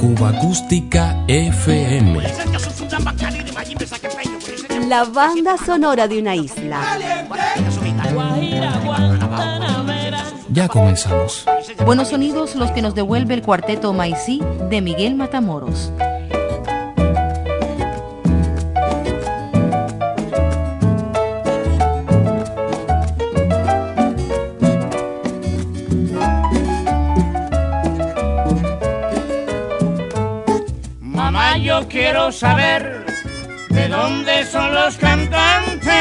Cuba Acústica FM. La banda sonora de una isla. Ya comenzamos. Buenos sonidos los que nos devuelve el cuarteto Maicí de Miguel Matamoros. Yo quiero saber de dónde son los cantantes,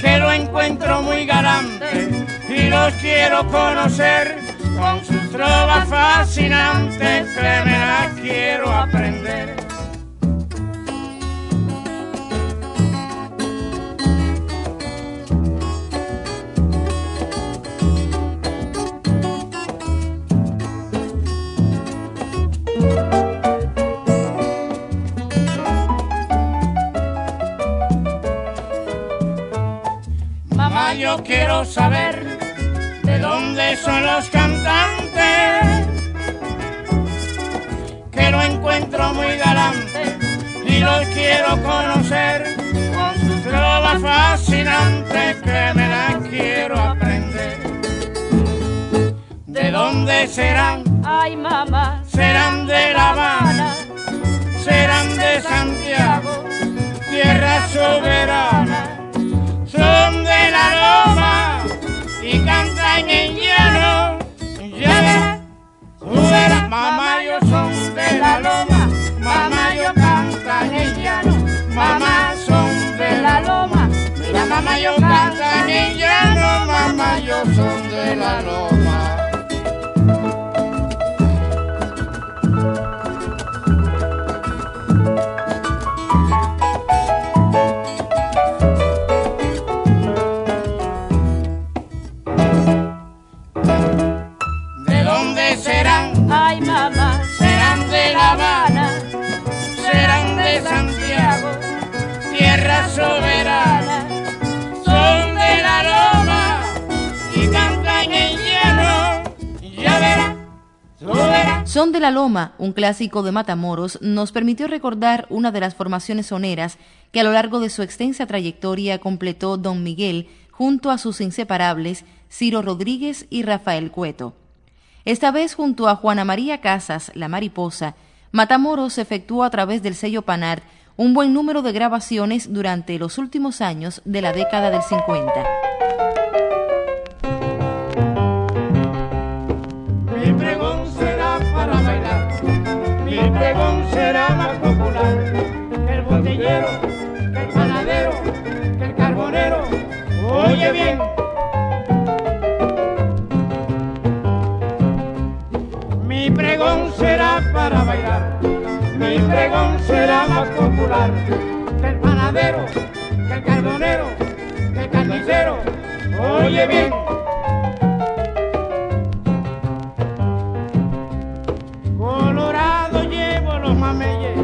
que lo encuentro muy galante y los quiero conocer con sus trovas fascinantes, que me quiero aprender. Yo quiero saber de dónde son los cantantes, que lo encuentro muy galante y los quiero conocer con sus trovas fascinantes que me las quiero aprender. ¿De dónde serán? Ay, mamá, Serán de La Habana, serán de Santiago, tierra soberana y cantan en llano. Ya verás, tú verás, mamá, yo son de la loma, mamá, yo cantan en llano, mamá, son de la loma. Mira, mamá, yo cantan en llano, mamá, yo son de la loma. Ay, mamá, Serán de La Habana, serán de Santiago, tierra soberana. Son de la loma y cantan en. Ya. Son de la Loma, un clásico de Matamoros, nos permitió recordar una de las formaciones soneras que a lo largo de su extensa trayectoria completó Don Miguel junto a sus inseparables Ciro Rodríguez y Rafael Cueto. Esta vez junto a Juana María Casas, La Mariposa, Matamoros efectuó a través del sello Panar un buen número de grabaciones durante los últimos años de la década del 50. Mi pregón será para bailar, mi pregón será más popular que el botellero, que el panadero, que el carbonero. Oye bien. Para bailar, mi pregón será más popular que el panadero, que el carbonero, que el carnicero. Oye bien. Colorado llevo los mameyes,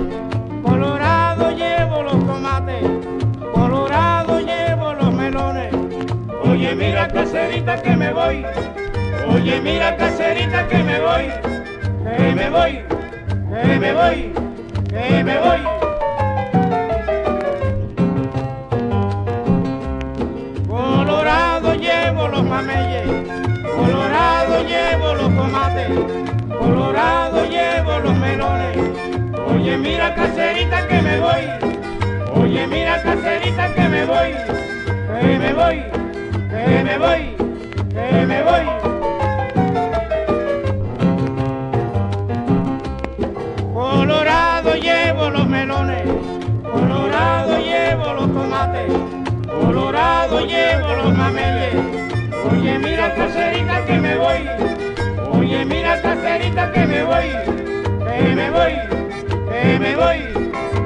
colorado llevo los tomates, colorado llevo los melones. Oye, mira caserita que me voy, oye, mira caserita que me voy, que me voy, que me voy, que me voy. Colorado llevo los mameyes, colorado llevo los tomates, colorado llevo los melones. Oye, mira caserita que me voy, oye, mira caserita que me voy, que me voy, que me voy, que me voy. Colorado llevo los mameyes. Oye, mira caserita que me voy, oye, mira caserita que me voy, que me voy, que me voy,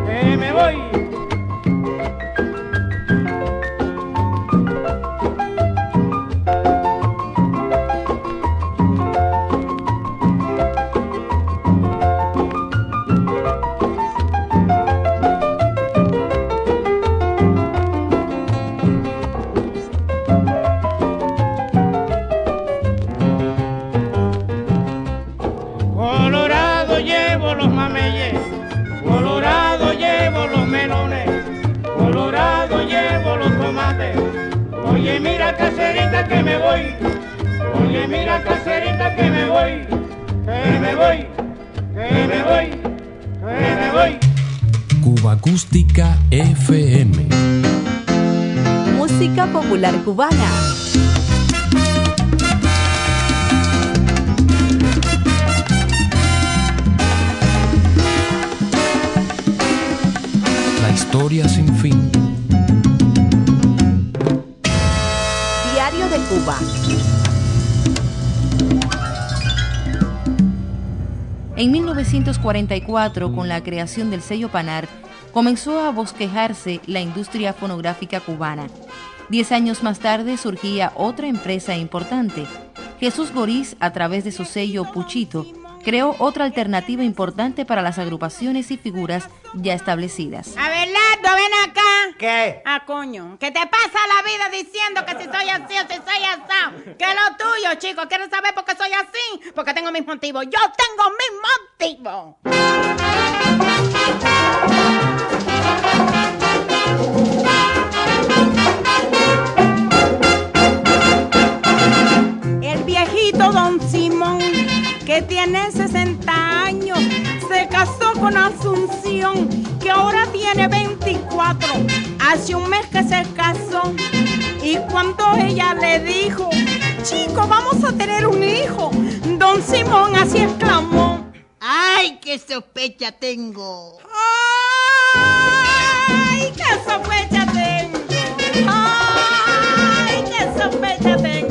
que me voy. Que me voy. Oye, mira, caserita, que me voy. Que me voy, que me voy, que me voy. Cuba Acústica FM. Música popular cubana. La historia sin fin. En 1944, con la creación del sello Panar, comenzó a bosquejarse la industria fonográfica cubana. Diez años más tarde surgía otra empresa importante. Jesús Goriz, a través de su sello Puchito, creó otra alternativa importante para las agrupaciones y figuras ya establecidas. Acá. ¿Qué? Ah, coño. ¿Qué te pasa la vida diciendo que si soy así o si soy asado? Que lo tuyo, chico. ¿Quieres saber por qué soy así? Porque tengo mis motivos. Yo tengo mis motivos. El viejito don Simón, que tiene 60 años, se casó con Asunción, que ahora tiene 24. Hace un mes que se casó. Y cuando ella le dijo, chico, vamos a tener un hijo, don Simón así exclamó. ¡Ay, qué sospecha tengo! ¡Ay, qué sospecha tengo! ¡Ay, qué sospecha tengo!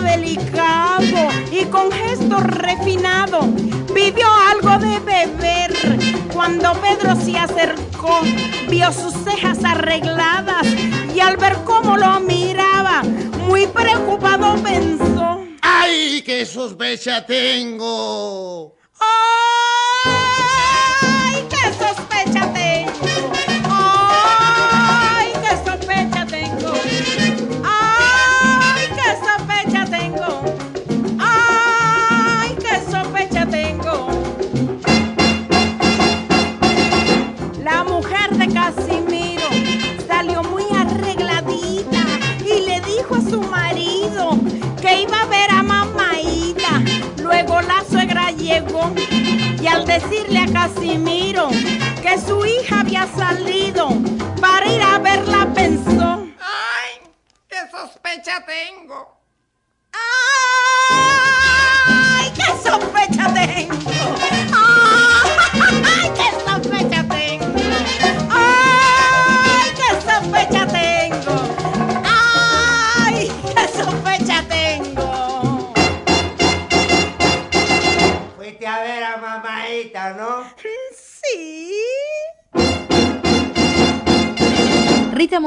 Delicado y con gesto refinado pidió algo de beber. Cuando Pedro se acercó, vio sus cejas arregladas y al ver cómo lo miraba, muy preocupado pensó. ¡Ay, qué sospecha tengo!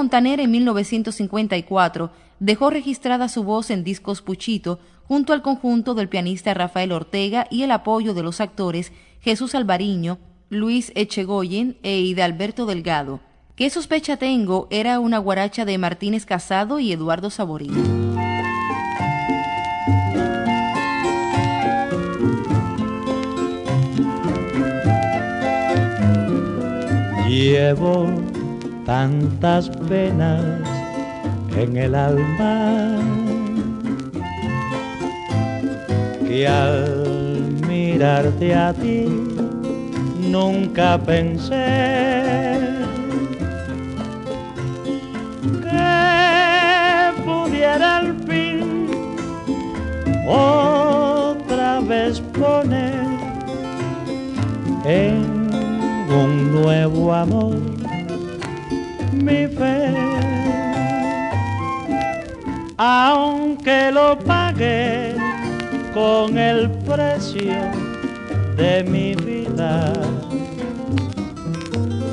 Montaner en 1954 dejó registrada su voz en discos Puchito junto al conjunto del pianista Rafael Ortega y el apoyo de los actores Jesús Alvariño, Luis Echegoyen e Hidalberto Delgado. ¿Qué sospecha tengo? Era una guaracha de Martínez Casado y Eduardo Saborín. Llevo tantas penas en el alma que al mirarte a ti nunca pensé que pudiera al fin otra vez poner en un nuevo amor mi fe. Aunque lo pague con el precio de mi vida,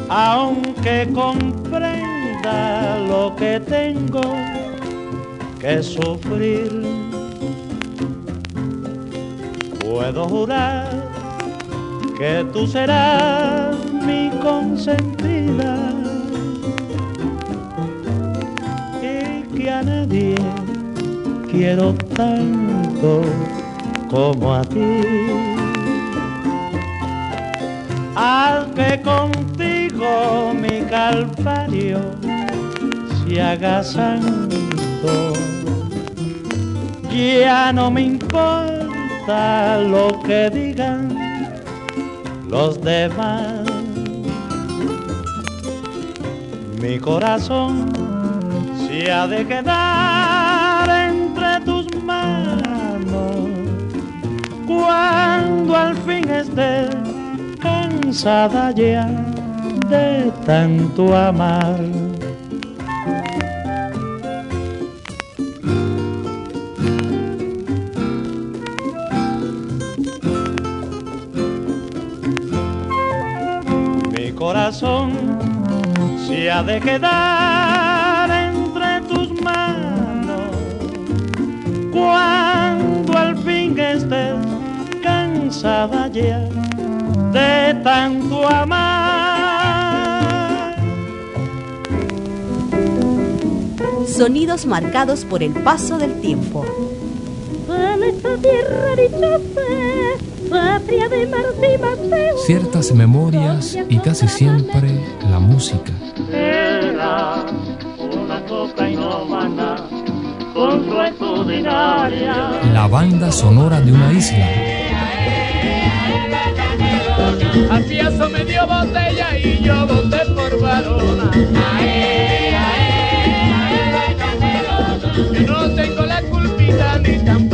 aunque comprenda lo que tengo que sufrir, puedo jurar que tú serás mi consentida nadie quiero tanto como a ti. Al que contigo mi calvario se haga santo, ya no me importa lo que digan los demás. Mi corazón se ha de quedar entre tus manos cuando al fin esté cansada ya de tanto amar. Mi corazón se ha de quedar cuando al fin estés cansada ya de tanto amar. Sonidos marcados por el paso del tiempo. Ciertas memorias y casi siempre la música. Era una cocainómana con. La banda sonora de una isla. Hacía medio botella y yo boté por varona. Yo no tengo la culpita ni tampoco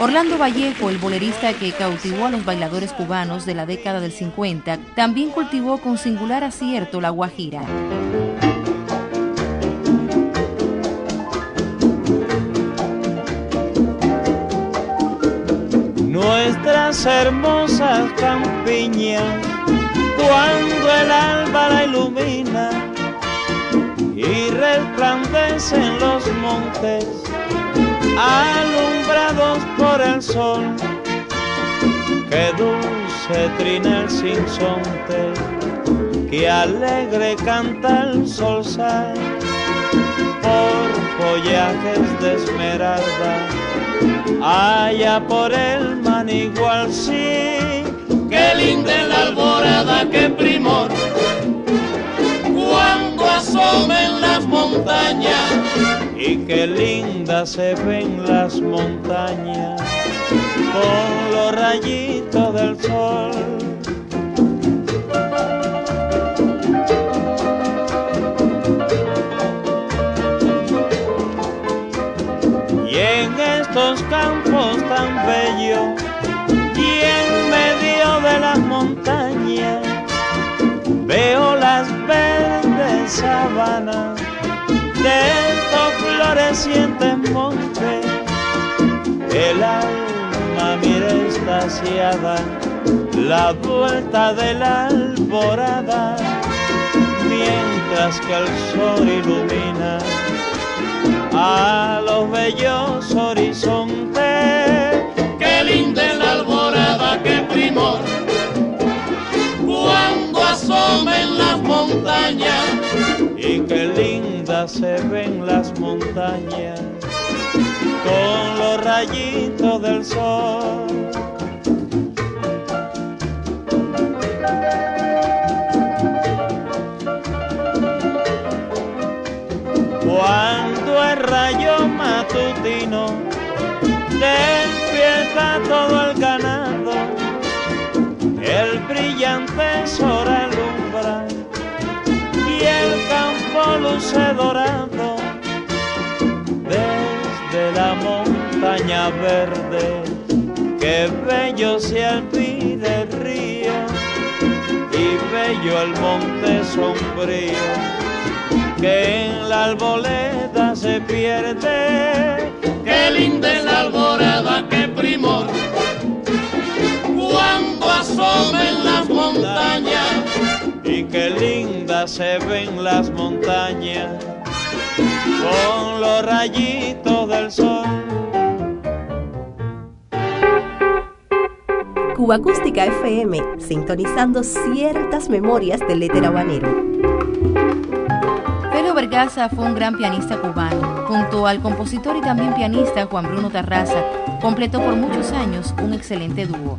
Orlando Vallejo, el bolerista que cautivó a los bailadores cubanos de la década del 50, también cultivó con singular acierto la guajira. Nuestras hermosas campiñas, cuando el alba la ilumina y resplandecen los montes, alumbrados por el sol, que dulce trina el sinsonte, que alegre canta el solsal, por follajes de esmeralda, allá por el manigual sí, Qué linda la alborada, qué primor. Asomen las montañas. y qué linda se ven las montañas con los rayitos del sol. Y en estos campos tan bellos y en medio de las montañas sabanas de estos florecientes montes. El alma mira estaciada la vuelta de la alborada, mientras que el sol ilumina a los bellos horizontes. Qué linda la alborada, qué primor. Cuando asomen las montañas. Se ven las montañas con los rayitos del sol. Cuando el rayo matutino despierta todo el ganado, el brillante sol dorado desde la montaña verde. Qué bello se alpide el río y bello el monte sombrío que en la arboleda se pierde. Qué linda es la alborada, qué primor. Cuando asomen las montañas. Qué lindas se ven las montañas con los rayitos del sol. Cuba Acústica FM, sintonizando ciertas memorias del éter habanero. Pedro Vergaza fue un gran pianista cubano. Junto al compositor y también pianista Juan Bruno Tarraza, completó por muchos años un excelente dúo.